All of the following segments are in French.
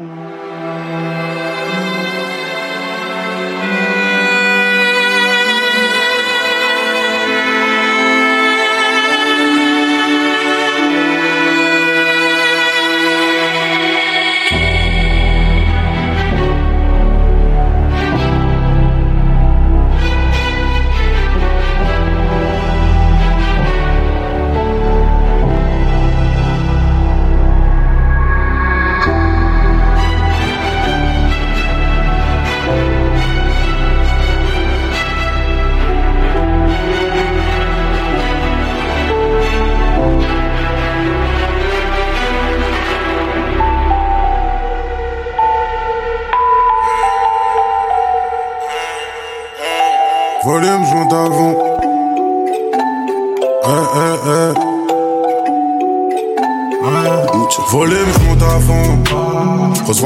Mm-hmm.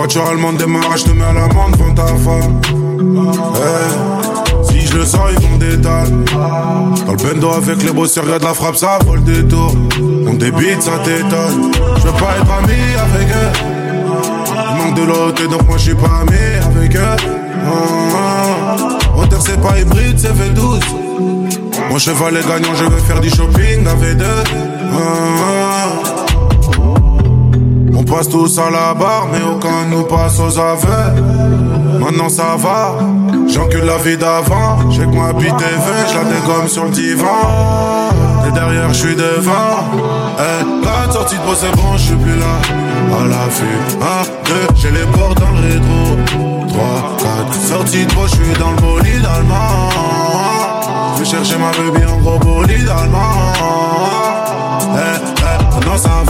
Voiture allemande démarrage, je te mets à l'amende devant ta femme. Eh. Si je le sens, ils vont détaler. Dans le bendo avec les bosseurs, de la frappe, ça vole des tours. On débite, ça t'étonne. Je veux pas être ami avec eux. Il manque de l'autre, donc moi je suis pas ami avec eux. Moteur c'est pas hybride, c'est V12 Mon cheval est gagnant, je veux faire du shopping V2 ah, On passe tous à la barre, mais aucun nous passe aux aveux Maintenant ça va, j'encule la vie d'avant J'ai que moi TV, je la dégomme sur le divan Et derrière je suis devant eh, La sortie de peau c'est bon, je suis plus là À la vue, 1, 2, j'ai les portes dans le rétro 3, 4, sortie de je suis dans le bolide allemand. Je vais chercher ma baby en gros bolide allemand. Eh, eh, non, ça va.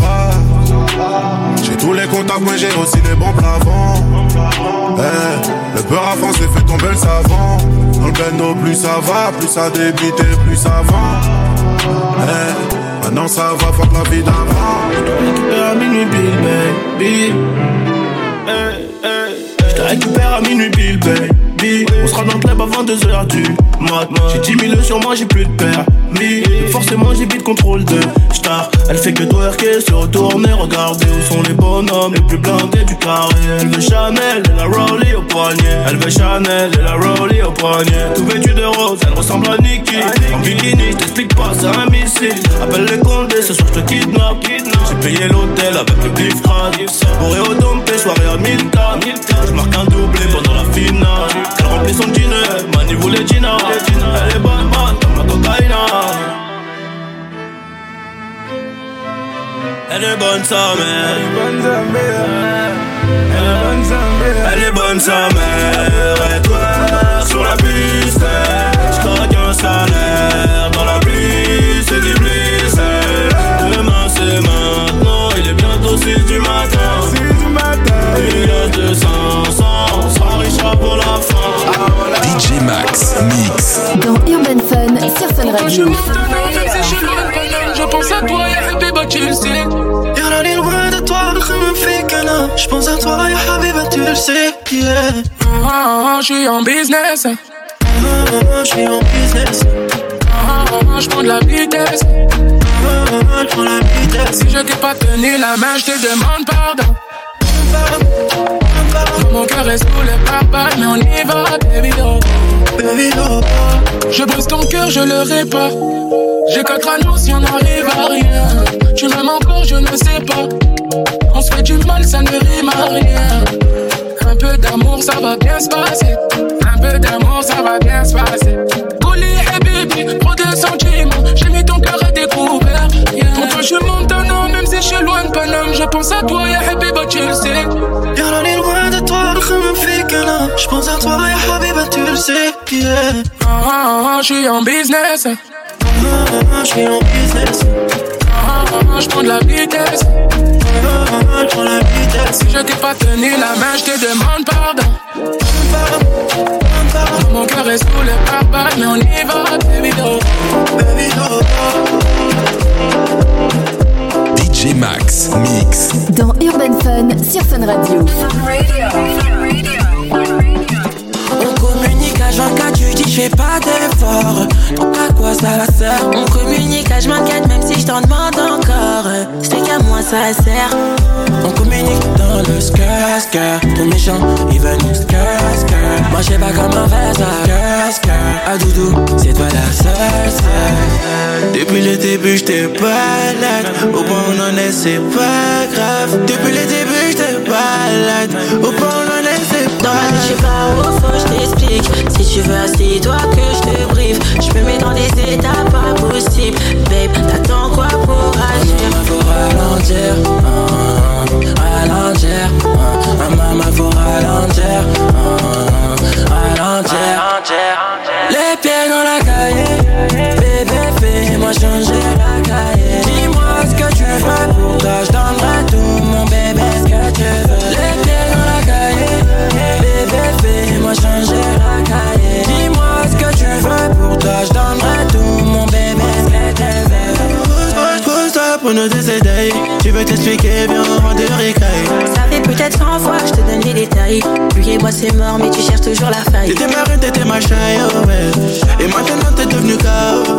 Contacts, mais j'ai aussi les bons plafonds. Eh, le peur à fond s'est fait tomber le savant. Dans le bendo, plus ça va, plus ça débite plus ça va. Eh, maintenant ça va, fuck la vie d'avant. à minuit, baby. Je te récupère à minuit, Bill Baby. On sera dans le club à 22h du mat. J'ai 10 000 sur moi, j'ai plus de permis. Forcément, j'ai vite contrôle de star. Elle fait que twerker, se retourner, regarder où sont les bonhommes les plus blindés du carré. Elle veut Chanel et la Rollie au poignet. Elle veut Chanel et la Rollie au poignet. Tout vêtu de rose, elle ressemble à Nikki. En bikini, je t'explique pas, c'est un missile. Appelle les condés, ce soir je te kidnappe. J'ai payé l'hôtel avec le bif Bourré au dompé, soirée à 1000 Je marque un doublé pendant la finale. Elle remplit son dîner, Mani voulait Gina. Elle est bonne, bonne comme la cocaïne. Elle est bonne sa mère. Elle est bonne sa mère. Elle est bonne sa mère. Et toi, sur la piste, j'croque un salaire. Dans la pluie, c'est du bliss. Demain, c'est maintenant. Il est bientôt 6 du matin. 6 du matin. Il y a 200, 100, on sera riche pour la fin. DJ Max, Mix. Dans Urban Fun, sur Fun Radio. Je pense à toi, ya Habiba, tu le sais. Y'a est loin de toi, me fait câlin. Je pense à toi, ya Habiba, tu le sais. Yeah. Ah, ah, je suis en business. Ah, je suis en business. Ah, je prends de la vitesse. Ah, je prends la vitesse. Si je t'ai pas tenu la main, je te demande pardon. Mon cœur est sous les papas, mais on y va, baby do. Baby do. Je brise ton cœur, je le répare. J'ai quatre anneaux si on n'arrive à rien. Tu m'aimes encore, je ne sais pas. On se fait du mal, ça ne rime à rien. Un peu d'amour, ça va bien se passer. Un peu d'amour, ça va bien se passer. Couli et baby, trop de sentiments. J'ai mis ton cœur à découvert. Yeah. Pour toi, je monte un an, même si je suis loin de Paname. Je pense à toi, ya Habiba, tu le sais. Y'a est loin Je pense à toi, ya Habiba, tu le sais. Ah, ah, ah, je suis en business. Ah, je suis en business. Ah, je prends de la vitesse. Ah, je. Si je t'ai pas tenu la main, je te demande pardon. Mon cœur est sous les papas, mais on y va, baby do. Baby do. Max Mix. Dans Urban Fun, sur Fun Radio. H24, tu dis je pas d'effort. Donc à quoi ça va sert? On communique H24 même si je t'en demande encore. C'est qu'à moi ça sert. On communique dans le skr Ton méchant il va nous skr Moi j'ai pas comme un verre ça A ah, doudou c'est toi la seule, Depuis le début j't'ai balade Au point où on en est c'est pas grave. Depuis le début j't'ai balade Au point où on en est c'est pas grave Je sais pas où faut je t'explique. Si tu veux assis-toi que je te brief Je me mets dans des états pas possibles. Babe t'attends quoi pour agir? Faut ralentir uh, Ralentir uh, Maman faut ralentir uh, Ralentir. Les pieds dans la cahier Bébé fais-moi changer la cahier. Dis-moi ce que tu veux pour toi Je Tu veux t'expliquer, viens on de ricaille Ça fait peut-être 100 fois que je te donne les détails. Lui et moi c'est mort mais tu cherches toujours la faille. T'étais ma reine, t'étais ma chaille, oh ouais. Et maintenant t'es devenu KO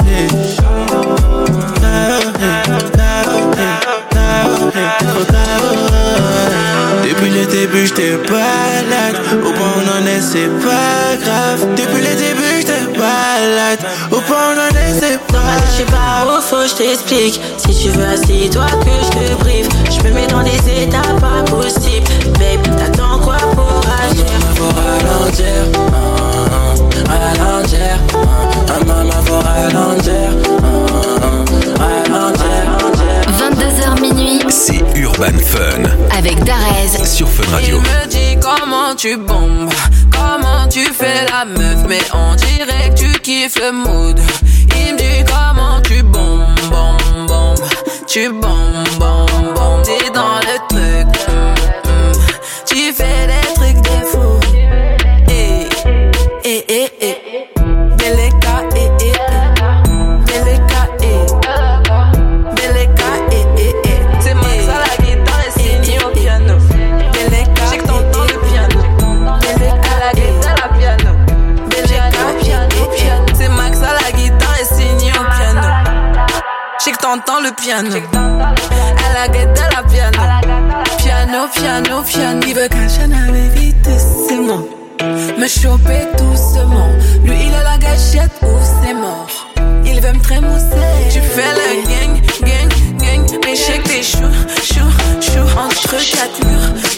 Depuis le début j'étais balade Au point où on en est c'est pas grave. Depuis le début j'étais balade Au point où on en est c'est pas grave Je sais pas où faut je t'explique. Si tu veux assis-toi que je te brief Je me mets dans des états pas possibles. Babe t'attends quoi pour agir? Faut ralentir. Ralentir. Uh, Maman faut ralentir. Uh, Ralentir. 22h minuit C'est Urban Fun avec Darez sur Fun Radio. Il me dit comment tu bombes, comment tu fais la meuf, mais on dirait que tu kiffes le mood. Il me dit comment tu bombes, bombes, bombes, tu bombes, bombes, bombes. T'es dans le truc, le piano. La piano. Piano, piano, piano. Il veut qu'un chien avec doucement. Me choper doucement. Lui, il a la gâchette ou c'est mort. Il veut me trémousser. Tu fais le gang, gang, gang. Mais t'es chou, chou, chou. Entre quatre.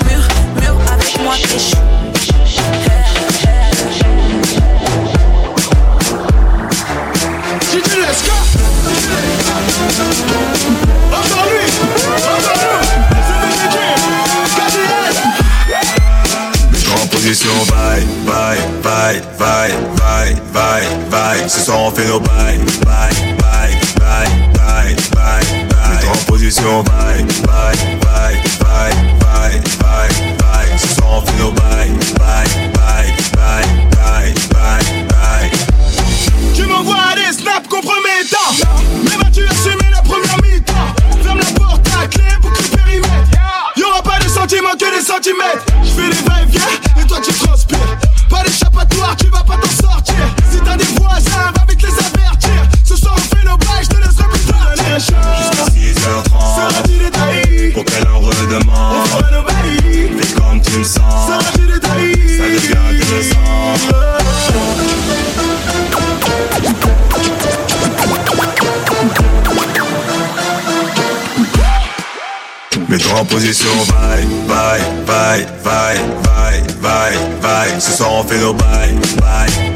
Position, bye, bye, bye, bye, bye, bye, bye. Ce soir on fait nos bye, bye,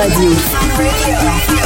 sur Fun Radio.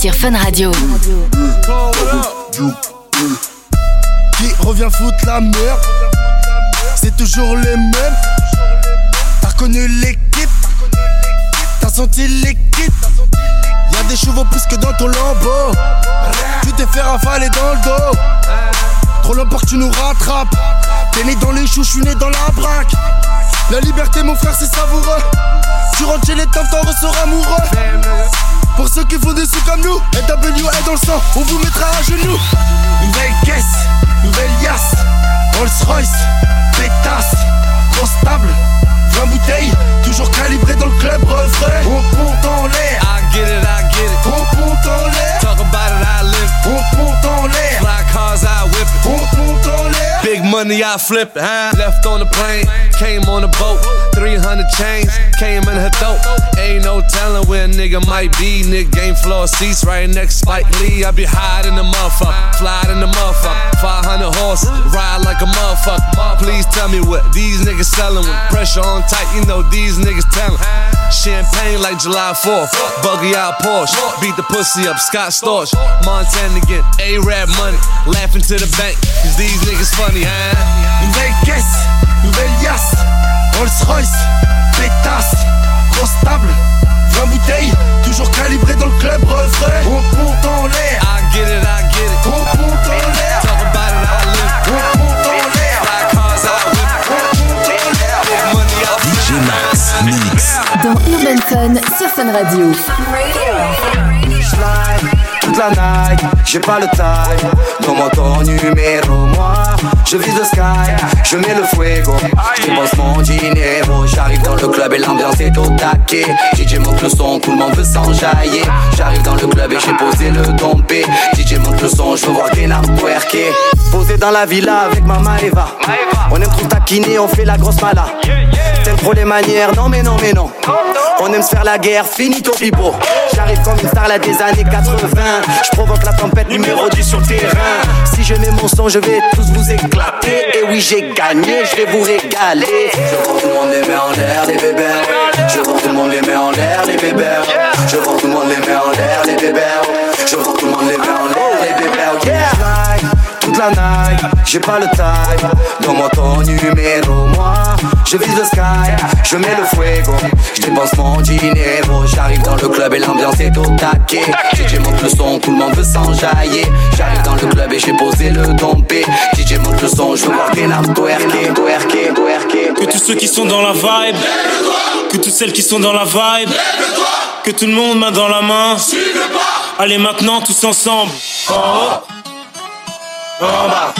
Sur Fun Radio. Qui revient foutre la merde C'est toujours les mêmes. T'as reconnu l'équipe T'as senti l'équipe Y'a des chevaux plus que dans ton lambeau. Tu t'es fait rafaler dans le dos. Trop longtemps que tu nous rattrapes. T'es né dans les choux, je suis né dans la braque. La liberté, mon frère, c'est savoureux. Tu rentres chez les temps, t'en amoureux. Pour ceux qui font des sous comme nous, est dans le sang, on vous mettra à genoux. Nouvelle caisse, nouvelle yasse, Rolls Royce, pétasse, trop stable, 20 bouteilles, toujours calibré dans le club refrain. On monte en l'air, I get it, I get it. On monte en l'air, talk about it, I live. On monte en l'air, fly cars, I whip it. Monte en l'air, big money, I flip it. Huh? Left on the plane, came on the boat. 300 chains came in her throat. Ain't no telling where a nigga might be. Nigga game floor seats right next Spike Lee. I be high in the motherfucker, fly in the motherfucker. 500 horses, ride like a motherfucker. Please tell me what these niggas selling with pressure on tight. You know these niggas telling. Champagne like July 4th, buggy out Porsche, beat the pussy up Scott Storch, Montana again, A-Rap money, laughing to the bank, cause these niggas funny, huh? Nouvelle caisse, nouvelle. Rolls Royce, pétasse, trop stable, 20 bouteilles, toujours calibré dans le club refrain. On monte en l'air, I get it, I get it. On Max Mix. Dans Urban Fun sur Fun Radio. J'ai pas le time. Comment ton numéro, moi, je vis le sky, je mets le fuego. Je dépense mon dinero, j'arrive dans le club et l'ambiance est au taquet. DJ monte le son, tout le monde veut s'enjailler. J'arrive dans le club et j'ai posé le dompé. DJ monte le son, je veux voir des larmes twerker. Posé dans la villa avec Mama Eva. On aime trop taquiner, on fait la grosse mala. T'aimes trop les manières, non mais non mais non. On aime se faire la guerre, finito pipo. J'arrive comme une star là des années 80. Je provoque la tempête numéro 10 sur le terrain. Si je mets mon son, je vais tous vous éclater. Et oui, j'ai gagné, je vais vous régaler. Je vois tout le monde les met en l'air, les bébés. Je vois tout le monde les met en l'air, les bébés. Je vois tout le monde les met en l'air, les bébés. Je vois tout le monde les met en l'air, les bébés. Yeah! Toute la night, j'ai pas le time. Donne-moi ton numéro, moi. Je vise le sky, je mets le fuego. Je dépense mon dinero. J'arrive dans le club et l'ambiance est au taquet. DJ monte le son, tout le monde veut s'enjailler. J'arrive dans le club et j'ai posé le dompé. DJ monte le son, je veux voir des larmes twerker, twerker, twerker. Que tous ceux qui sont dans la vibe, que toutes celles qui sont dans la vibe, que tout le monde main dans la main. Allez maintenant tous ensemble. En haut, en bas,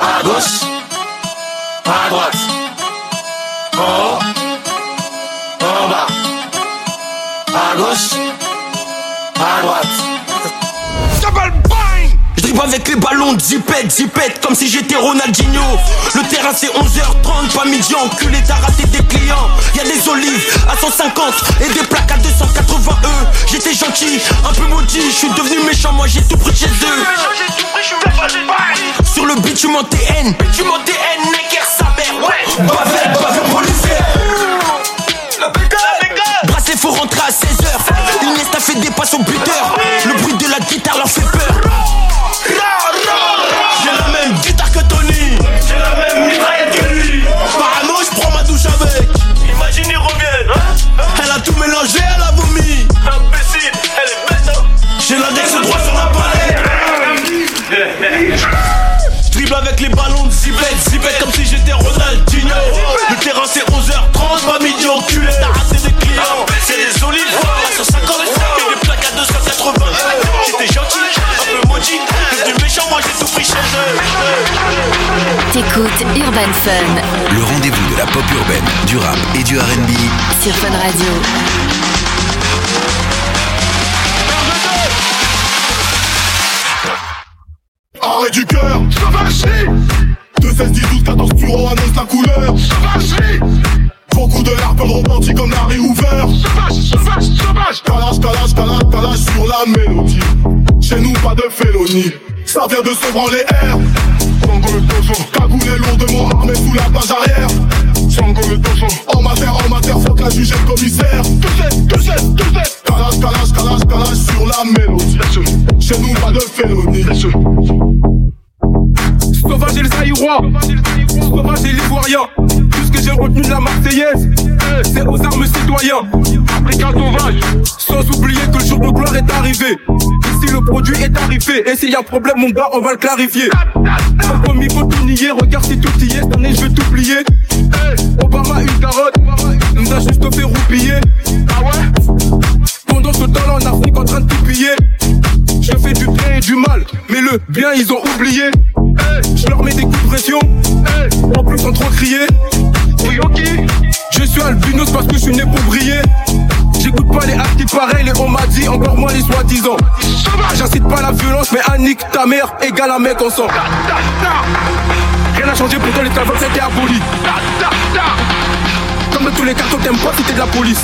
à gauche, à droite. En haut, en. Dribble avec les ballons zipette, zipette, comme si j'étais Ronaldinho. Le terrain c'est 11h30, pas midi, enculé, t'as raté des clients. Y'a des olives à 150 et des plaques à 280 E. J'étais gentil, un peu maudit, je suis devenu méchant, moi j'ai tout pris chez eux. Sur le beat, tu m'en TN, tu m'en TN, Necker sa mère, ouais. Bavel, bavel faire. Bracelet, faut rentrer à 16h. Iniesta fait des passes au buteur. Le bruit de la guitare leur fait peur. Urban Fun. Le rendez-vous de la pop urbaine, du rap et du RB. sur Fun Radio. Arrêt du cœur, sauvagerie 2, 16, 10, 12, 14 bureaux annonce la couleur. Sauvagerie Beaucoup de larmes romantiques comme Larry Hoover Sauvage, sauvage, sauvage Calage, calage, calage, calage sur la mélodie. Chez nous pas de félonie Ça vient de se branler air Sango le tozo Cagoulé lourdement armé sous la page arrière. Sango le tozo En matière, en matière, faut que la juge le commissaire. Que c'est, que c'est, que c'est Calage, calage, calage, calage sur la mélodie. Chez nous pas de félonie Sauvage et les Aïrois, sauvage et l'ivoirien. Tout que j'ai retenu la Marseillaise, c'est aux armes citoyens. Africain sauvage, sans oublier que le jour de gloire est arrivé. Ici le produit est arrivé, et s'il y a problème, mon gars, on va le clarifier. Sans promis, faut tout nier, regarde si tout y est, cette année je vais tout plier. Obama, une carotte, nous a juste fait roupiller. Ah ouais? Pendant ce temps-là, en Afrique, en train de tout piller. Je fais du bien et du mal, mais le bien ils ont oublié. Je leur mets des coups de pression, en plus sans trop crier. Oui, ok. Je suis albinos parce que je suis né pour briller. J'écoute pas les actes qui pareils, et on m'a dit encore moins les soi-disant. J'incite pas la violence, mais un nick ta mère égale un mec ensemble. Rien n'a changé, pourtant l'esclavage c'était aboli. Comme dans tous les cartons, t'aimes pas t'es de la police.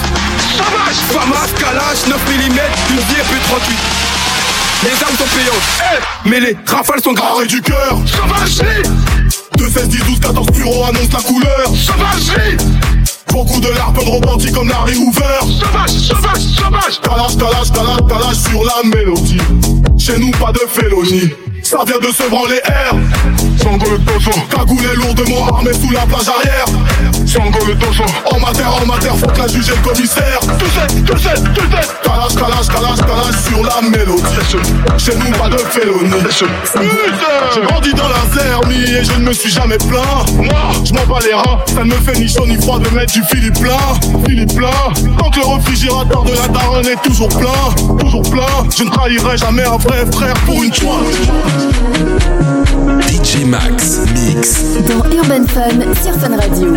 Famas, Kalash, 9 mm, une vie et 38 Les armes sont payantes, mais les rafales sont graves. Arrêt du cœur, sauvagerie 2, 16, 10, 12, 14 bureaux annonce la couleur Sauvagerie Beaucoup de larmes romantiques comme Larry Hoover Sauvage, sauvage, sauvage. Calage, calage, calage, calage sur la mélodie. Chez nous pas de félonie ça vient de se branler air Sango le toso Cagoulé lourdement armé sous la plage arrière Sango le toso En matière, en matière, faut que la juge le commissaire. Tout c'est, tout c'est, tout c'est Calage, calage, calage, calage sur la mélodie. Chez nous pas de félonie J'ai grandi dans la zermie et je ne me suis jamais plaint. Moi, je m'en bats les reins Ça ne me fait ni chaud ni froid de mettre du Philippe plein Philippe plein Tant que le réfrigérateur de la daronne est toujours plein Toujours plein Je ne trahirai jamais un vrai frère pour une fois DJ Max Mix. Dans Urban Fun sur Radio.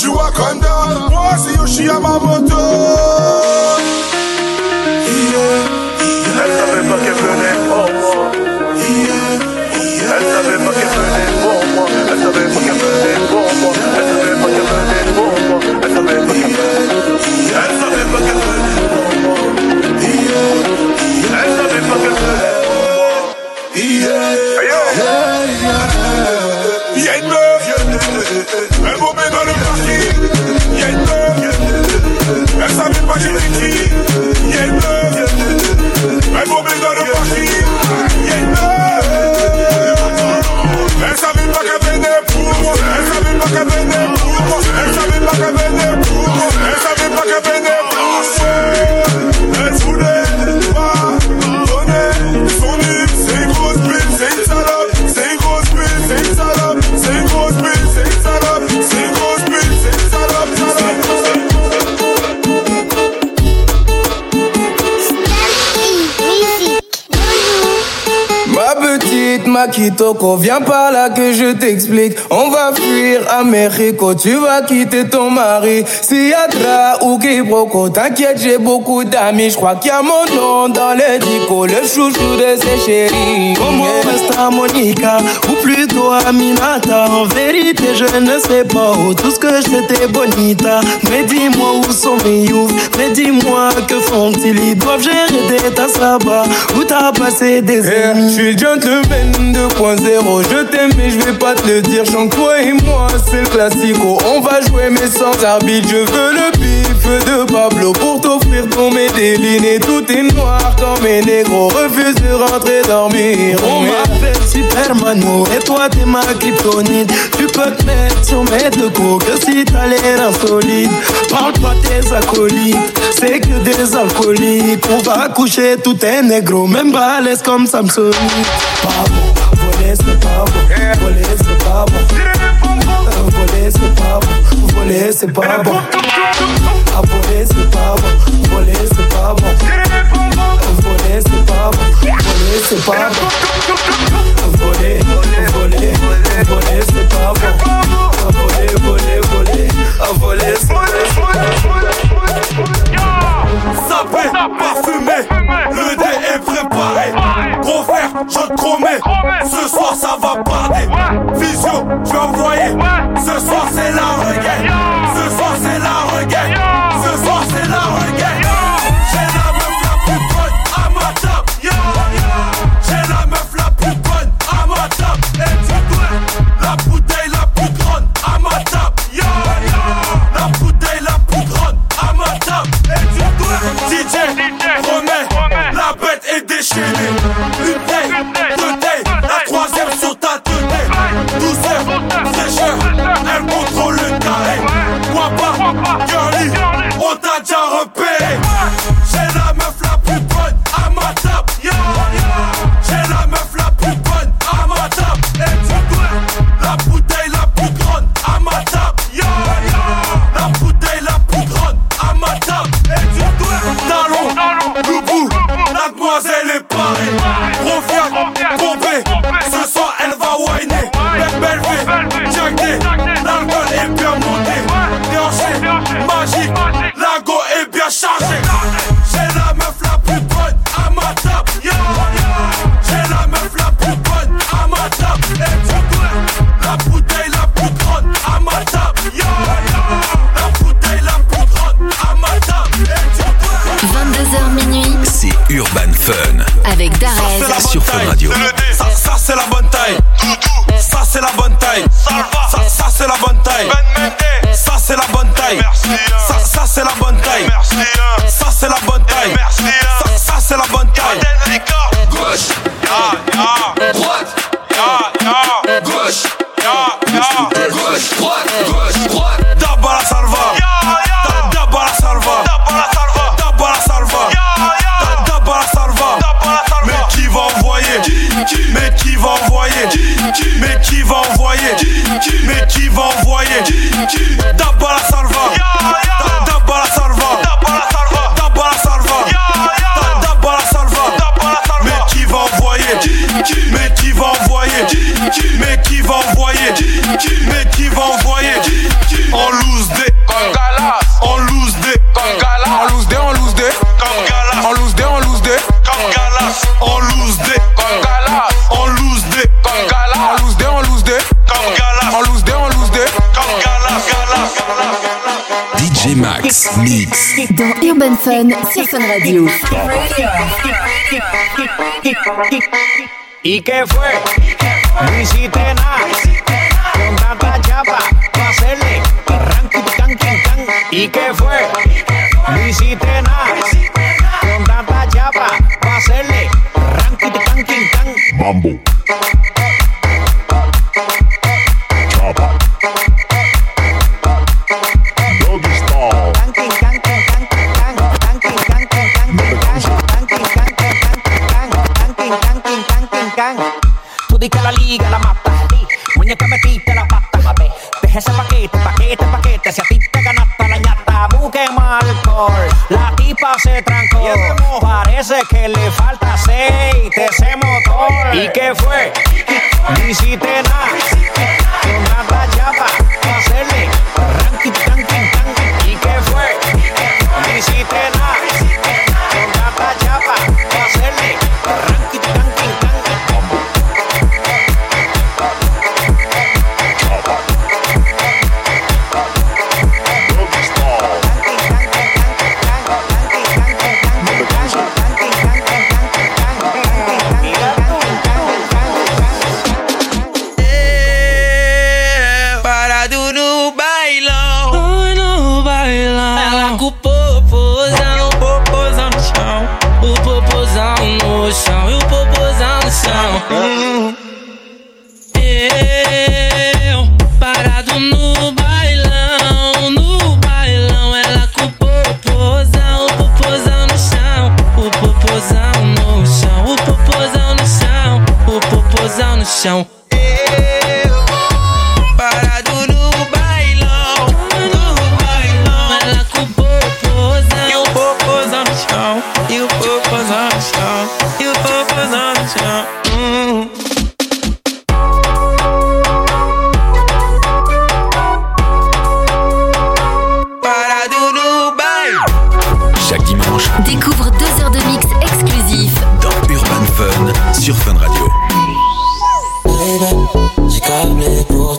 Suis le roi du Wakanda. Moi c'est Yoshi Yamamoto. Elle viens par là que je t'explique. On va fuir à Mexico, tu vas quitter ton mari. Siatra ou Kibroko, t'inquiète, j'ai beaucoup d'amis. Je crois qu'il y a mon nom dans le dico, le chouchou de ses chéris. Comment resta Monica, ou plutôt Aminata. En vérité, je ne sais pas où tout ce que c'était bonita. Mais dis-moi où sont mes youths, mais dis-moi que font-ils? Ils doivent gérer des tasses là-bas, où t'as passé des Yeah, amis. Je suis le gentleman 2.0 Je t'aime mais je vais pas te le dire. Chante toi et moi c'est le classico. On va jouer mais sans arbitre. Je veux le bif de Pablo Pour t'offrir ton Medellin. Et tout est noir quand mes négros Refusent de rentrer dormir. On m'appelle Supermano et toi t'es ma kryptonite. Tu peux te mettre sur mes deux coups que si t'as l'air insolite. Parle pas tes acolytes, c'est que des alcooliques. On va coucher tout est négro, même balèze comme Samsung papa, vous volez, c'est pas bon. Vous volez, c'est pas bon. Vous volez, c'est pas bon. À voler, c'est pas bon. Vous volez, c'est pas bon. Vous volez, c'est pas bon. Vous volez, c'est pas bon. Vous volez, vous volez, vous volez, c'est pas bon. À voler, voler, voler, à voler, c'est pas bon. Sapé, parfumé, le je te promets, ce soir ça va parler. Vision, je vais envoyer. Ce soir c'est la regaine. Ce soir c'est la regaine. Magique, Fun sur Fun Radio. ¿Y qué fue? No hiciste nada con tanta chapa para hacerle ranking tan tan tan. ¿Y qué fue? No hiciste nada con tanta chapa para hacerle ranking tan tan tan. Mambo.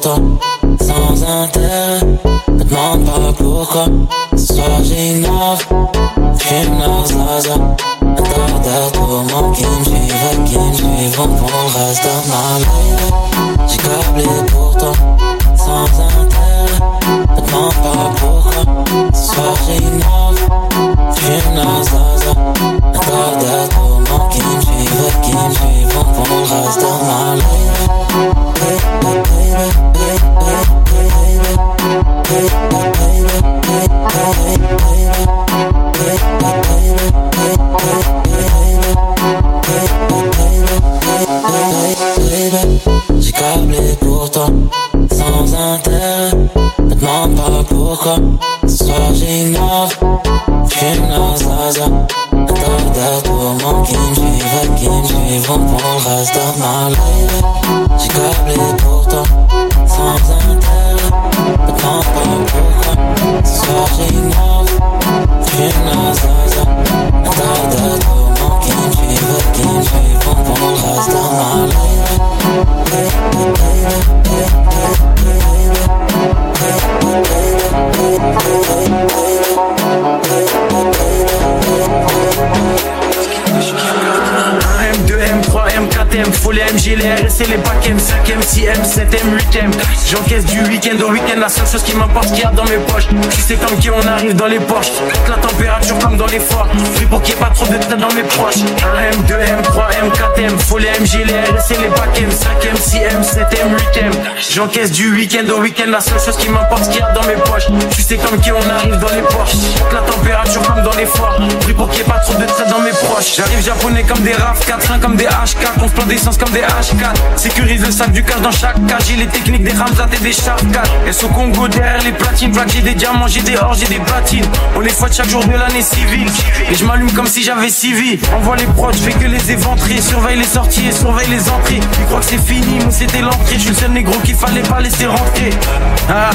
Toi, sans intérêt. Me demande pas pourquoi. Ce soir j'innove, j'fume la zaza. J'encaisse du week-end au week-end, la seule chose qui m'importe, qu'il y a dans mes poches. Tu sais comme qui on arrive dans les poches. La température comme dans les forts. Pris pour qu'il n'y ait pas trop de temps dans mes proches. 1 M, 2 M, 3 M, 4 M, faut les MG, les RSC, les packs M, 5 M, 6 M, 7 M, 8 M. J'encaisse du week-end au week-end, la seule chose qui m'importe, qu'il y a dans mes poches. Tu sais comme qui on arrive dans les poches. La température forts. Pris pour qu'il n'y ait pas trop de temps dans mes proches. J'arrive japonais comme des RAF 4 1 comme des H4 On se prend d'essence comme des H4 Sécurise le sac du cash dans chaque cage. J'ai les techniques des Ramzat et des Sharp 4 Elles sont Congo derrière les platines. J'ai des diamants, j'ai des or, j'ai des platines. On les fouette chaque jour de l'année civile. Et je m'allume comme si j'avais 6 vies. Envoie les je fais que les éventrer. Surveille les sorties et surveille les entrées. Ils croient que c'est fini mais c'était l'entrée. Je suis le seul négro qu'il fallait pas laisser rentrer. Ah,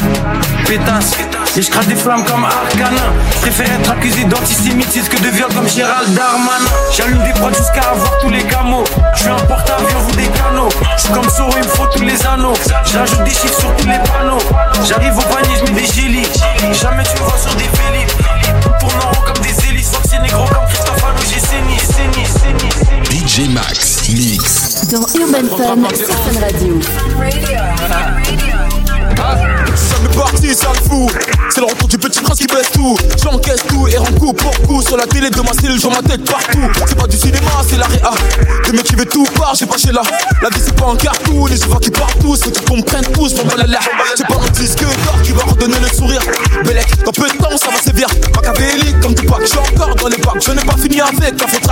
pétasse. Et je crache des flammes comme Arcana. Je préfère être accusé d'antisémitisme que de viol comme Gérald Darmanin. J'allume des prods jusqu'à avoir tous les camos Je suis un porte-avions, vous des canaux. Je suis comme Soro, il me faut tous les anneaux. Je rajoute des chiffres sur tous les panneaux. J'arrive au panier, je mets des gélis Jamais tu me vois sur des félis Tourne en comme des hélices. Que c'est négro comme Christophe Allo, j'ai saigné, saigné, saigné, saigné. Max Mix. Dans Urban Fun sur Radio. Ça me parti, ça le fout. C'est le retour du petit prince qui baisse tout. J'encaisse tout et rends coup pour coup. Sur la télé de ma cellule, je ma tête partout. C'est pas du cinéma, c'est la réa. Le mec qui tout part, j'ai pas chez là. La vie c'est pas un cartoon, les vois qui partent tous. Faut que tu comprennes tous, mon balala. C'est pas un disque d'or qui va redonner le sourire. Bellec, dans peu de temps, ça va sévir. Machiavélique comme du pack, je suis encore dans les bacs. Je n'ai pas fini avec la faute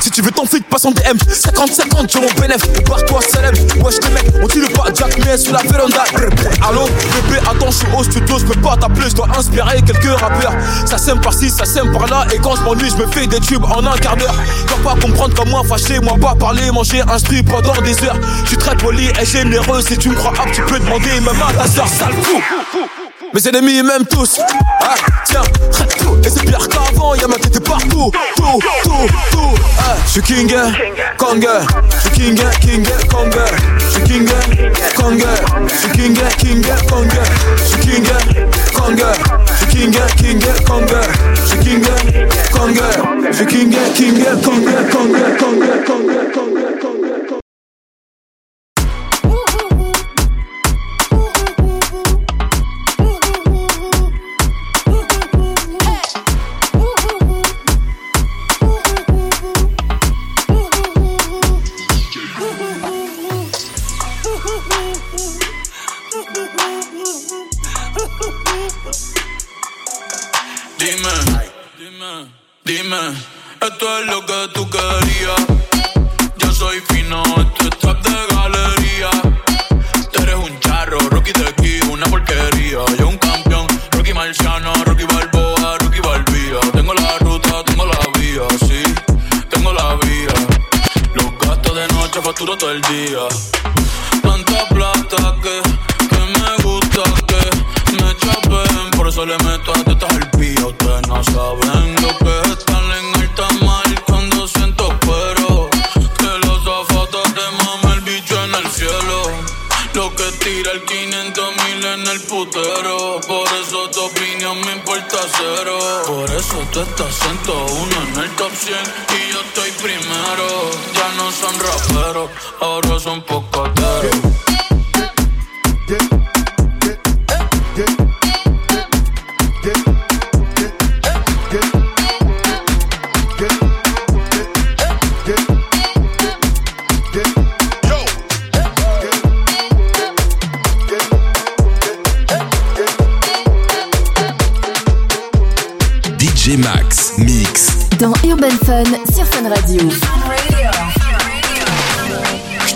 Si tu veux ton flic, passe en DM. 50-50, j'ai mon bénéf. Barre-toi, Salem. Wesh, les mecs, on dit le pas Jack, mais sur la véranda. Allô, bébé, attends, je suis au studio, je peux pas t'appeler, je dois inspirer quelques rappeurs. Ça sème par-ci, ça sème par-là. Et quand je m'ennuie, je me fais des tubes en un quart d'heure. Dois pas comprendre comme moi, fâché, moi pas parler, manger, instruit pendant des heures. Je suis très poli et généreux. Si tu me crois up, tu peux demander même à ta soeur, sale fou. Mes ennemis ils m'aiment tous. Ah, tiens. Et c'est pire qu'avant, y'a ma tête partout. Tout, tout, tout. Ah, je suis king, Kong. Je suis king, king, Kong. Je suis king, Kong. Je suis king, king, Kong. Je suis king, Kong. Je suis king, king, Kong. Je suis king, Kong. Je suis king, king. Kong, Kong, Kong, Kong.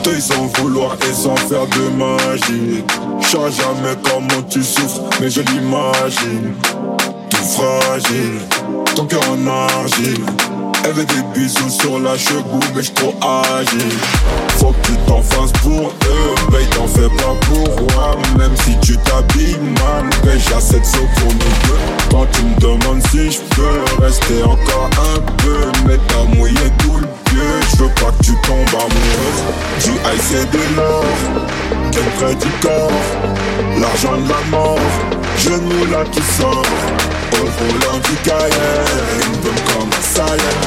J't'ai sans vouloir et sans faire de magie. Je jamais comment tu souffres, mais je l'imagine. Tout fragile, ton cœur en argile. Elle des bisous sur la cheveux, mais trop. Faut que tu t'en fasses pour eux, paye t'en fais pas pour moi. Même si tu t'habilles mal, j'ai sauts pour nous deux. Quand tu me demandes si je peux rester encore un peu, mais t'as mouillé tout le pied. Je veux pas que tu tombes amoureuse. Du high c'est de l'or, quel près du corps. L'argent de la mort, genou là qui sort. Au volant du Cayenne, donne comme un salaire.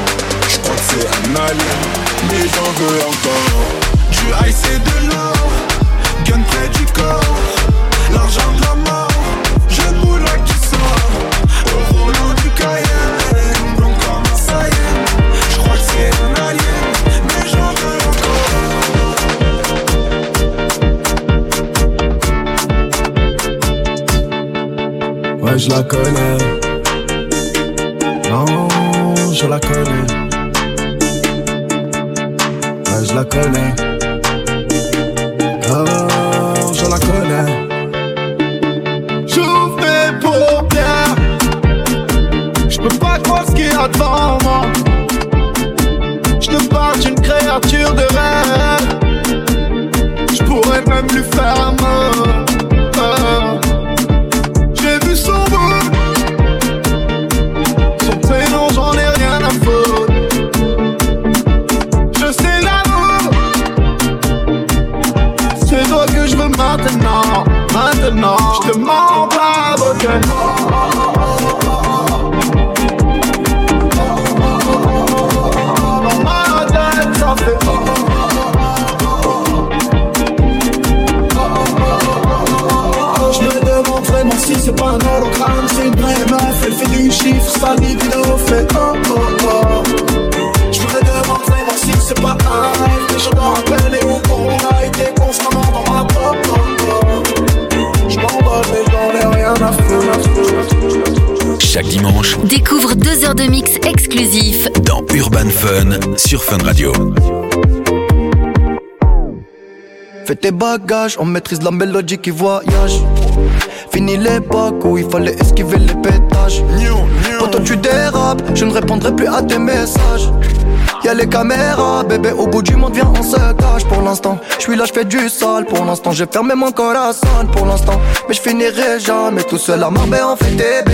J'crois que c'est un alien, mais j'en veux encore. Du high c'est de l'or, gun près du corps. L'argent de la mort, genou qui sort. Au volant du Cayenne, je la connais. Non, je la connais. Je la connais. Oh, je la connais. J'ouvre mes paupières. Je peux pas croire ce qu'il y a devant moi. Je te parle d'une créature de rêve. Sur Fun Radio. Fais tes bagages, on maîtrise la mélodie qui voyage. Fini l'époque où il fallait esquiver les pétages. Quand tu dérapes, je ne répondrai plus à tes messages. Les caméras, bébé, au bout du monde, viens, on se cache pour l'instant. Je suis là, je fais du sale pour l'instant. J'ai fermé mon corazon pour l'instant. Mais je finirai jamais tout seul à Marbella en fait TB.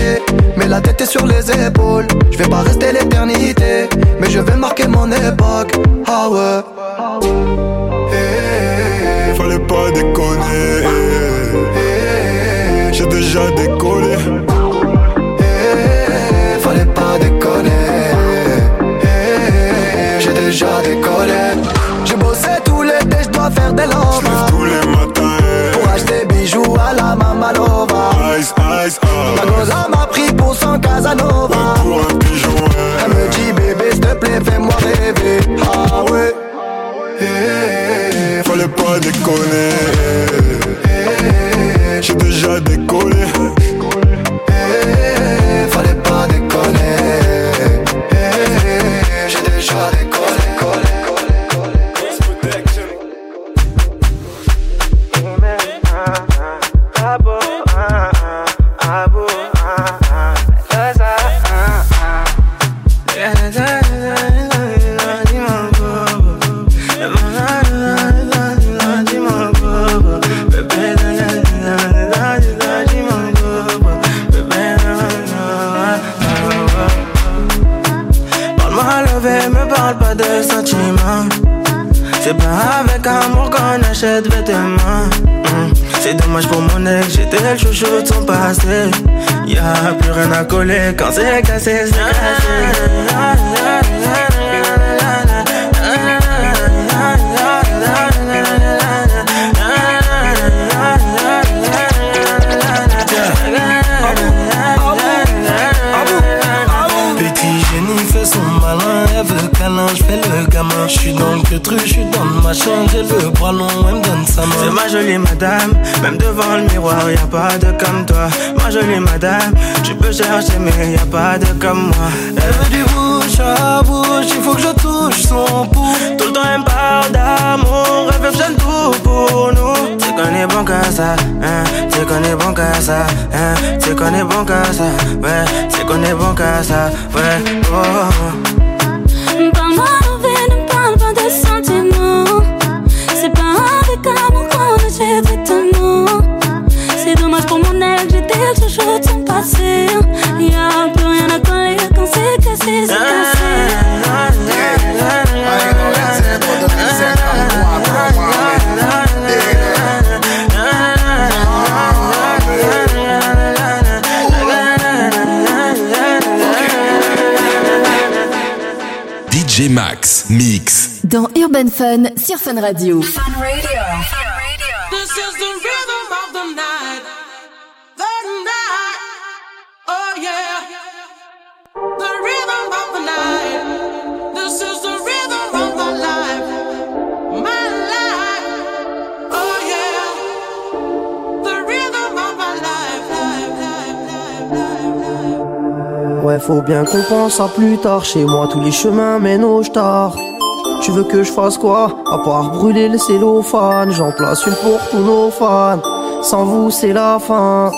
Mais la tête est sur les épaules. Je vais pas rester l'éternité, mais je vais marquer mon époque. Ah ouais. Fallait pas déconner. J'ai déjà décollé. Déjà décollé. J'ai bossé tout l'été, je dois faire des lovas. tous les matins. Pour acheter bijoux à la Mamalova. Ice, ice, ice. Ma goza m'a pris pour son Casanova. Pour un pigeon, Elle me dit bébé, s'il te plaît, fais-moi rêver. Ah ouais. Eh, Fallait pas déconner. Eh, J'ai déjà décollé. Eh, Fallait pas déconner. Eh, J'ai déjà C'est pas avec amour qu'on achète vêtements. Hmm. C'est dommage pour mon ex, j'étais le chouchou de son passé. Y'a plus rien à coller quand c'est cassé, c'est Petit Je suis dans le truc, je suis dans le machin, j'ai le bras long, elle me donne sa main. C'est ma jolie madame, même devant le miroir, y a pas de comme toi. Ma jolie madame, tu peux chercher, mais y a pas de comme moi. Elle veut du bouche à bouche, il faut que je touche son pouls. Tout le temps elle me parle d'amour, elle veut que tout pour nous. C'est qu'on est bon qu'à ça, hein, c'est qu'on est bon qu'à ça, hein, c'est qu'on est bon qu'à ça, ouais, c'est qu'on est bon qu'à ça, ouais, oh. J'étais le chouchou de son passé. Y'a plus rien à coller quand c'est cassé, c'est DJ Max Mix. Dans Urban Fun sur Fun Radio. This is the Faut bien qu'on pense à plus tard. Chez moi, tous les chemins mènent au tard. Tu veux que je fasse quoi? À part brûler le cellophane. J'en place une pour tous nos fans. Sans vous, c'est la fin.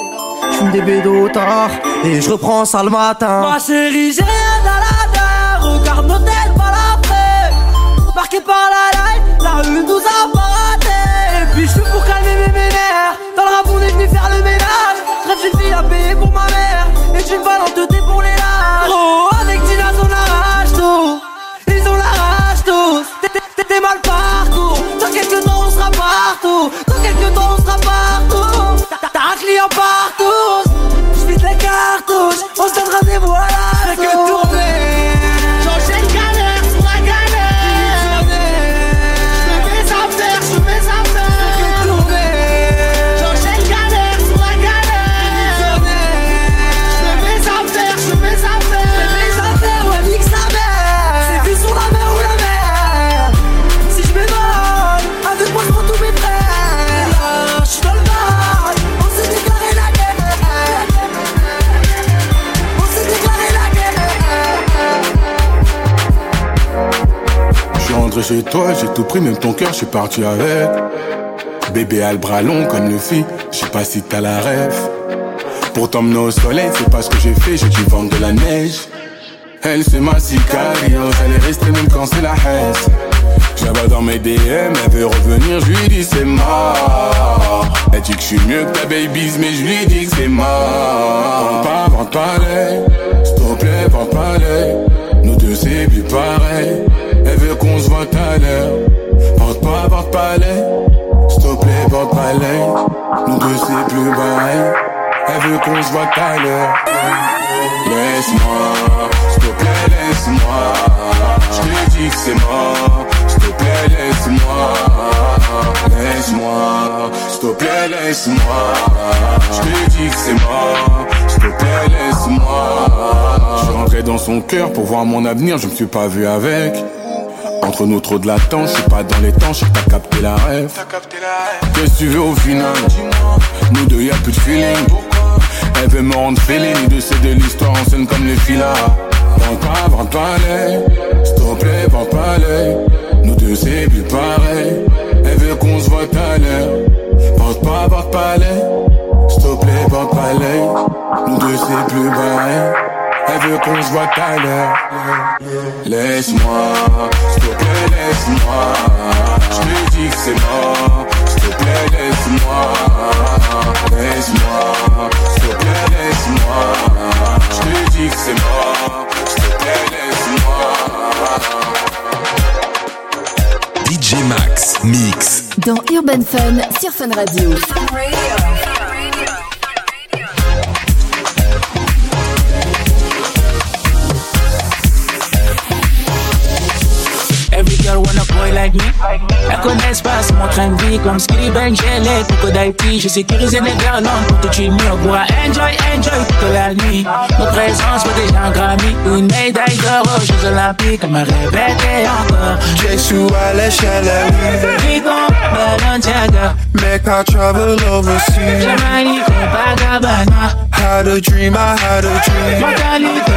J'fume des bédos tard et je reprends ça le matin. Ma chérie, j'ai à la. Regarde nos têtes par l'après. Marqué par la life, la une nous a pas raté. Et puis je suis pour calmer mes ménères. Dans le rap, on est venu faire le ménage. Rêve une fille à payer pour ma mère. Et tu me toi, j'ai tout pris, même ton cœur, je suis parti avec. Bébé a le bras long comme le fit, je sais pas si t'as la rêve. Pour t'emmener au soleil, c'est pas ce que j'ai fait, j'ai dû vendre de la neige. Elle c'est ma sicario, elle est restée même quand c'est la haine. J'avais dans mes DM, elle veut revenir, je lui dis c'est mort. Elle dit que je suis mieux que ta babies, mais je lui dis que c'est mort. Vente pas, vente pas l'œil, plaît, vente pas. Nous deux c'est plus pareil, elle veut qu'on se voit à l'heure. Pas l'œil, s'il te plaît, l'œil. Nous deux c'est plus pareil, elle veut qu'on se voit à l'heure. Laisse-moi, s'il te plaît, laisse-moi. Je te dis que c'est mort. S'il te plaît, laisse-moi. Laisse-moi. S'il te plaît, laisse-moi. Je te dis que c'est mort. S'il te plaît, laisse-moi. Je suis rentré dans son cœur pour voir mon avenir. Je me suis pas vu avec. Entre nous trop de latence, je suis pas dans les temps, je t'as capté la rêve. Qu'est-ce que tu veux au final Nous deux y a plus de feeling. Elle veut me rendre c'est de l'histoire en scène comme les filas. Vente pas, vente pas s'il te plaît, vente pas. Nous deux c'est plus pareil, elle veut qu'on se voit à l'heure. Vente pas, vente pas s'il te plaît, vente pas. Nous deux c'est plus pareil, elle veut qu'on se voit tout à l'heure. Laisse-moi, s'il te plaît, laisse-moi. Je te dis que c'est mort, s'il te plaît, laisse-moi. Laisse-moi, s'il te plaît, laisse-moi. Je te dis que c'est mort, s'il te plaît, laisse-moi. DJ Max, mix. Dans Urban Fun sur Fun Radio. Every like me. La connaissent pas, c'est mon train de vie. Comme Skilly Ben, Jelly, Coco d'IT. J'ai sécurisé les garlandes pour te tuer On pourra enjoy, enjoy toute la nuit. Notre présence vaut déjà un Grammy. Une médaille d'or aux Jeux Olympiques. Elle m'a répété encore. Jesu à l'échelle, Rigon, Balenciaga. Make I travel overseas. Jamaïque, Copacabana. Had a dream, I had a dream. Mentalité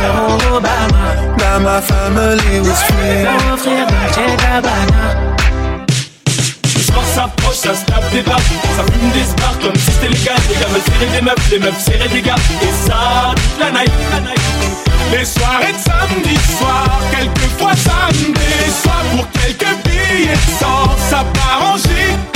Obama. Now my family was free. Sans offrir Dolce Gabbana. S'approche, ça se tape des barres Ça fume des stars comme si c'était légal. Les gars veulent serrer des meufs, les meufs serrer des gars. Et ça, toute la night, la night. Les soirées de samedi soir Quelquefois ça me déçoit Pour quelques billets de sang Ça part en gîte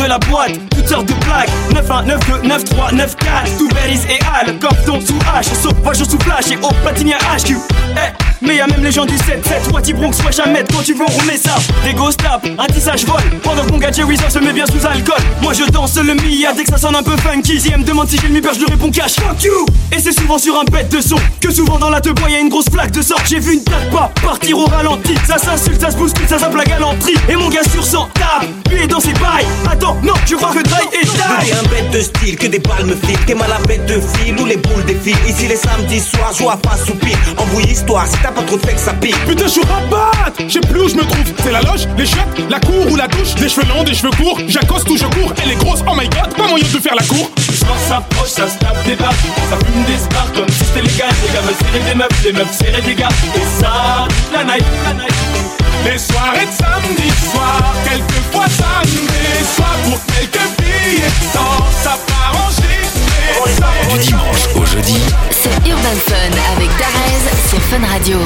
de la boîte, toutes sortes de plaques 9-1, 9-2, 9-3, 9-4 Tout Berries et Al, Compton sous H. Sauvage sous flash et au platine à HQ Eh, mais y'a même les gens du 7-7 Wati Bronx, ouais jamais quand tu veux on remet ça? Des ghost tap, un tissage vol. Pendant que mon gars Jerry se met bien sous alcool. Moi je danse le milliard dès que ça sonne un peu funky. Si me demande si j'ai le mi-peur, je lui réponds cash. Fuck you! Et c'est souvent sur un bête de son Que souvent dans la te y'a une grosse flaque de sang. J'ai vu une tête pas partir au ralenti. Ça s'insulte, ça se bouscule, ça zappe la galanterie. Et mon gars sur 100 tape, lui est dans ses bails. Attends, non, tu crois que Dry est T'es taille un bête de style, que des balles me filent T'es mal à bête de fil ou les boules défilent. Ici les samedis soirs, joue à pas soupir. Embrouille histoire, si t'as pas trop de fait que ça pique Putain, je suis rabat. Je sais plus où je me trouve. C'est la loge, les chiottes, la cour ou la douche. Des cheveux longs, des cheveux courts. J'accoste ou je cours. Elle est grosse, oh my god, pas moyen de faire la cour. Quand ça s'approche, ça se tape des barres Ça fume des stars comme si c'était légal Les gars veulent serrer des meufs, les meufs serrer des gars. Et ça, la night, la night. Les soirées de samedi soir, quelquefois ça me déçoit. Du dimanche au jeudi, C'est Urban Fun avec Darez sur Fun Radio.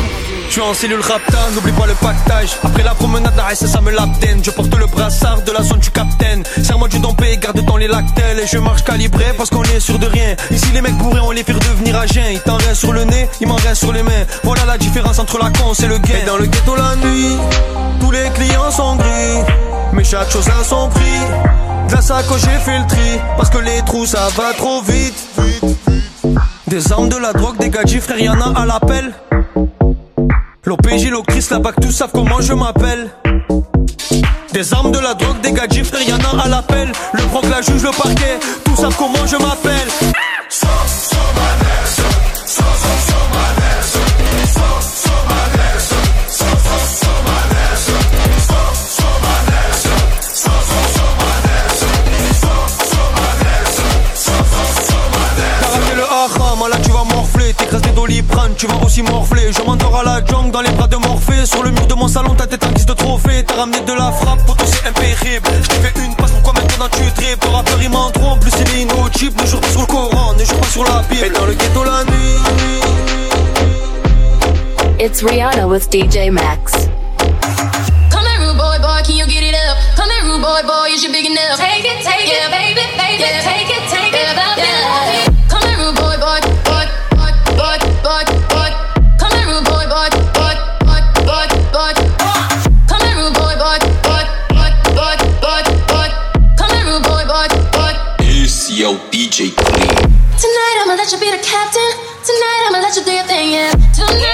Je suis en cellule rapta, n'oublie pas le pactage. Après la promenade, la ça me l'abdène. Je porte le brassard de la zone du capitaine. Serre-moi du dompé, garde dans les lactelles Et je marche calibré parce qu'on est sûr de rien. Ici les mecs bourrés, on les fait devenir à Il t'en reste sur le nez, il m'en reste sur les mains. Voilà la différence entre la con et le gain. Et dans le ghetto la nuit, tous les clients sont gris. Mais chaque chose a son prix. De la sacoche j'ai fait le tri. Parce que les trous ça va trop vite. Des armes, de la drogue, des gadgets, frère y'en a à l'appel L'OPJ, l'octrice, la BAC, tous savent comment je m'appelle. Des armes, de la drogue, des gadgets, frère, y'en a à l'appel. Le proc, la juge, le parquet, tous savent comment je m'appelle. Tu vas aussi morfler. Je m'endors à la jungle dans les bras de Morphée. Sur le mur de mon salon, ta tête en guise de trophée. T'as ramené de la frappe, photo c'est impérible. Je t'ai fait une passe, pourquoi maintenant tu tripes Pour rappeur, il m'en trompe, plus il est inaudible. Ne joue pas sur le Coran, ne joue pas sur la Bible. Et dans le ghetto la nuit. It's Rihanna with DJ Max. Come here, rude boy, boy, can you get it up? Come here, rude boy, boy, is you big enough? Take it, take it, baby, baby, take it, take it, baby. Come here, rude boy, boy, let you be the captain. Tonight I'ma let you do your thing, yeah. Tonight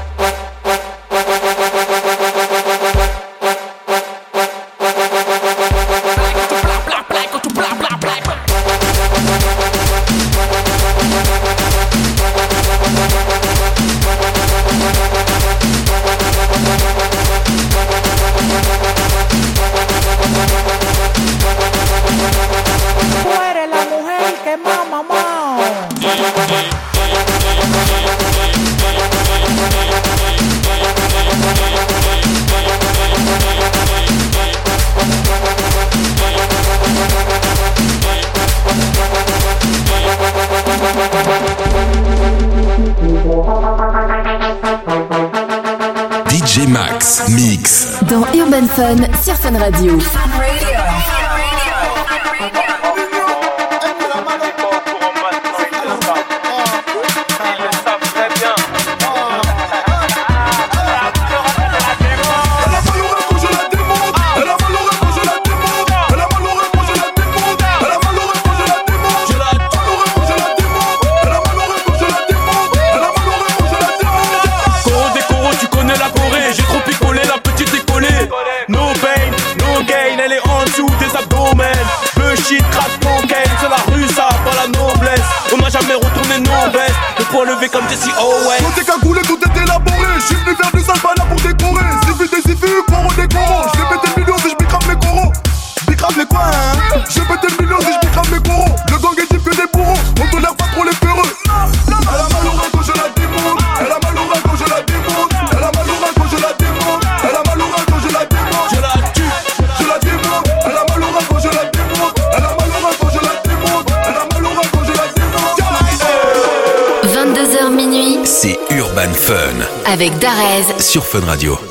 Fun Radio. Sur Fun Radio.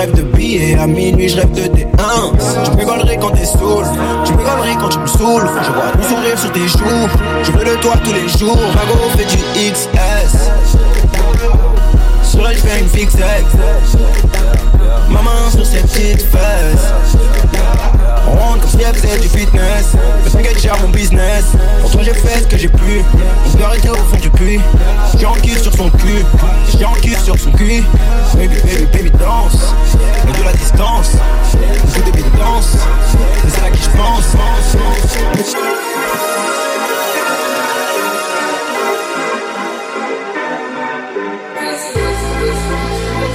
Rêve de billets. À minuit, je rêve de D1. Tu rigolerais quand t'es saoul. Tu rigolerais quand tu me saoules. Je vois ton sourire sur tes joues. Je veux de toi tous les jours. Ma go fait du XS. Sur elle, fais une fixette. Maman sur ses petites fesses. On rentre comme si elle du fitness. Le single gère mon business. Pour toi, j'ai fait ce que j'ai pu. On peut arrêter au fond du puits. J'ai en cul sur son cul. J'ai en cul sur son cul. Baby, baby, baby, danse. Mets de la distance. Joue des danse. C'est ça qui je pense.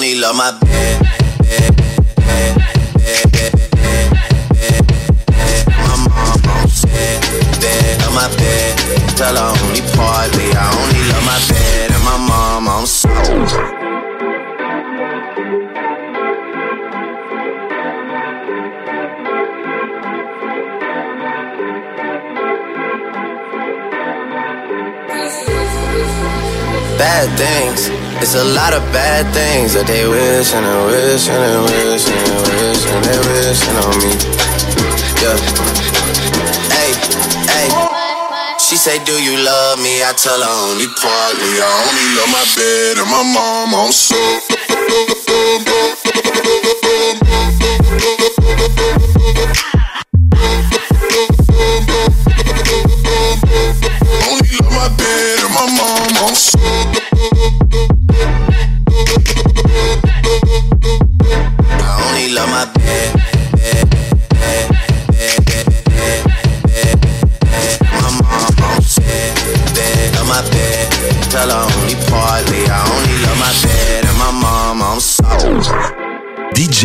only love my bed. My bed, tell her only partly. I only love my bed and my mom. I'm so. bad things. It's a lot of bad things that they wish and they wish and they wish and they wish and they wish on me. Yeah. Hey, hey. She say, Do you love me? I tell her only partly. I only love my bed and my mom. I'm so.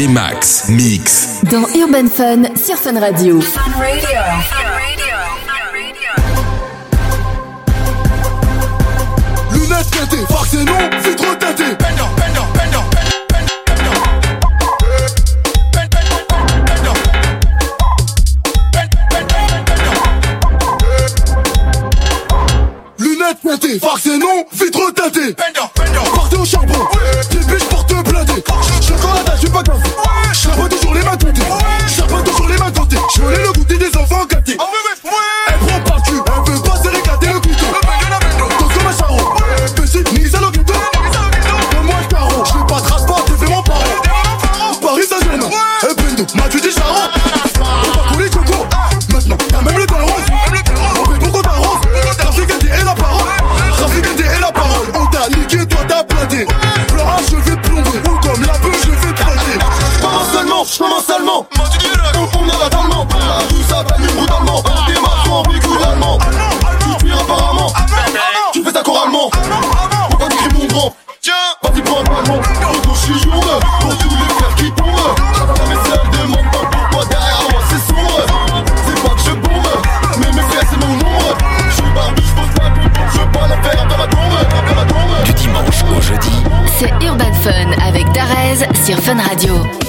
Max Mix. Dans Urban Fun sur Fun Radio. Fun Radio. Lunettes pétées, c'est non, vitre têtée. Bender. Lunettes pétées, fuck non, sur Fun Radio.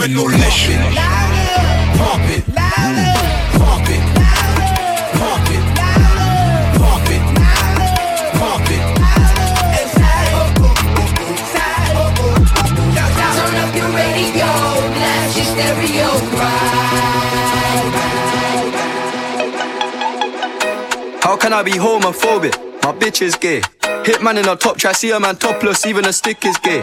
Jamais nos Pump pump it. Turn up your radio, blast stereo, How can I be homophobic? My bitch is gay. Hitman in a top try, see a man topless, even a stick is gay.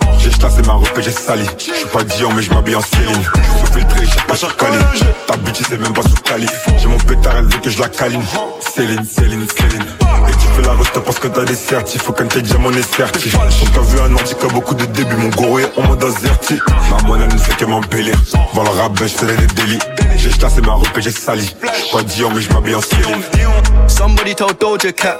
J'ai chassé ma robe et j'ai sali. Je suis pas Dion mais je en Céline. Je suis filtré, j'ai pas cher cali. Ta bitch c'est même pas sous cali. J'ai mon pétard, elle veut que je la câline. Céline, Céline, Céline. Et tu fais la reste parce que t'as des certifs. Faut qu'un tes diamant est certif On t'a vu un a beaucoup de débuts. Mon goro est en mode azerti Ma monnaie ne fait que m'embellir. Pour le rap, ben, je des délits J'ai chassé ma robe et j'ai sali. Je suis pas Dion mais je en Céline. Somebody told Doja Cat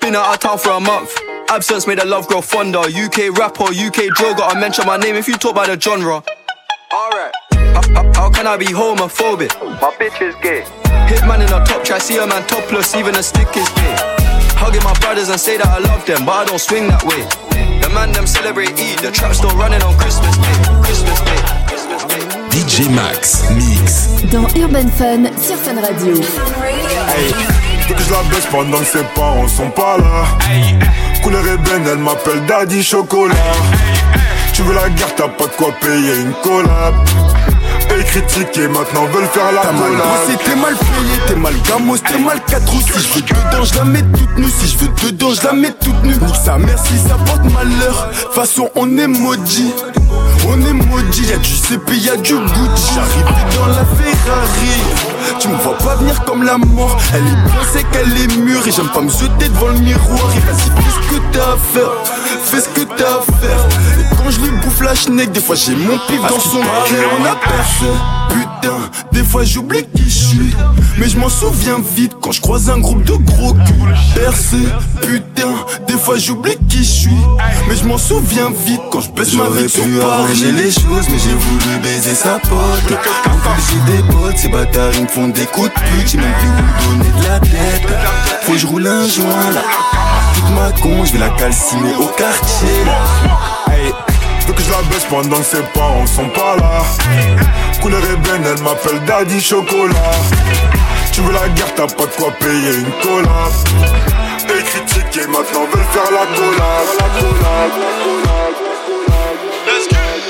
Been out of town for a month. Absence made the love grow fonder. UK rapper, UK drill, gotta mention my name if you talk about the genre. Alright. How, how- how can I be homophobic? My bitch is gay. Hit Hitman in a top try, see a man topless, even a stick is gay. Hugging my brothers and say that I love them, but I don't swing that way. The man them celebrate Eid, the trap still running on Christmas Day. Christmas Day. Christmas Day. DJ Max Mix. dans Urban Fun sur Fun Radio. Hey, que je la baisse pendant que ses parents sont pas là. Couleur ébène, elle m'appelle Daddy Chocolat. Tu veux la guerre, t'as pas de quoi payer une collab. Et critiquer, maintenant veulent faire la T'as mal bossé, t'es mal payé, t'es mal gamos, t'es mal 4 roues Si je veux dedans, je la mets toute nue Si je veux dedans, je la mets toute nue Nique sa mère si ça porte malheur Façon on est maudit On est maudit, y'a du CP, y'a du Gucci. J'arrive dans la Ferrari. Tu me vois pas venir comme la mort. Elle est bien sec, elle est mûre. Et j'aime pas me jeter devant le miroir. Et vas-y, fais ce que t'as à faire. Fais ce que t'as à faire je lui bouffe la schneck Des fois j'ai mon pif dans son cul On a percé Putain, des fois j'oublie qui je suis Mais je m'en souviens vite quand je croise un groupe de gros culs Percé, putain, des fois j'oublie qui je suis Mais je m'en souviens vite quand je baisse ma vie sur arranger les choses, mais j'ai voulu baiser sa pote. J'ai des potes, ces bâtards ils me font des coups de pute. J'ai même plus où donner de la tête. Faut que je roule un joint là. Toute ma con, je vais la calciner au quartier là. Que je la baisse pendant que ses parents sont pas là. Couleur ébène, elle m'appelle Daddy Chocolat. Tu veux la guerre, t'as pas de quoi payer une collab. Et critiquer maintenant veulent faire la collab. La collab,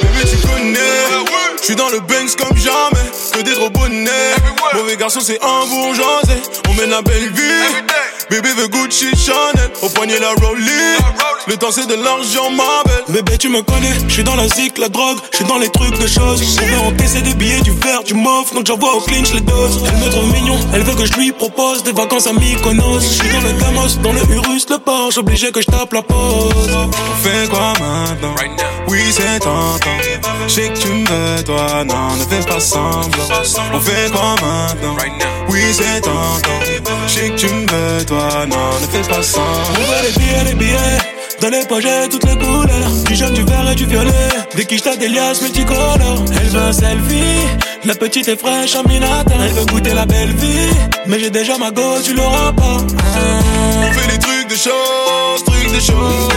Bébé, tu connais. Je suis dans le Banks comme jamais. Que des trop bonnets. Mauvais garçon, c'est un bourgeoisé. On mène la belle vie. Bébé veut Gucci Chanel. Au poignet la Rollie. Le temps, c'est de l'argent, ma belle. Bébé, tu me connais, je suis dans la zik, la drogue, je suis dans les trucs de choses. On veut encaisser des billets, du verre, du mof, donc j'envoie au clinch les doses. Elle me trouve mignon, elle veut que je lui propose des vacances à Mykonos. Je suis dans le Gamos, dans le Urus, le Porsche, obligé que je tape la pause. On fait quoi maintenant? Oui, c'est tentant. Je sais que tu me veux, toi, non, ne fais pas semblant. On fait quoi maintenant? c'est tentant. Que tu me veux, toi, non, ne fais pas ça. Ouvre les billets, les billets. Dans les projets, toutes les couleurs. Du jaune, du vert et du violet. Dès qu'il jette des liasses multicolores. Elle veut un selfie. La petite est fraîche en minata. Elle veut goûter la belle vie. Mais j'ai déjà ma go, tu l'auras pas. On fait des trucs de chance, trucs de chance.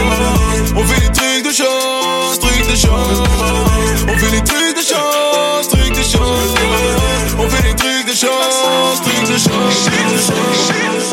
On fait des trucs de chance, trucs de chance. On fait des trucs de chance, trucs de chance. Shit.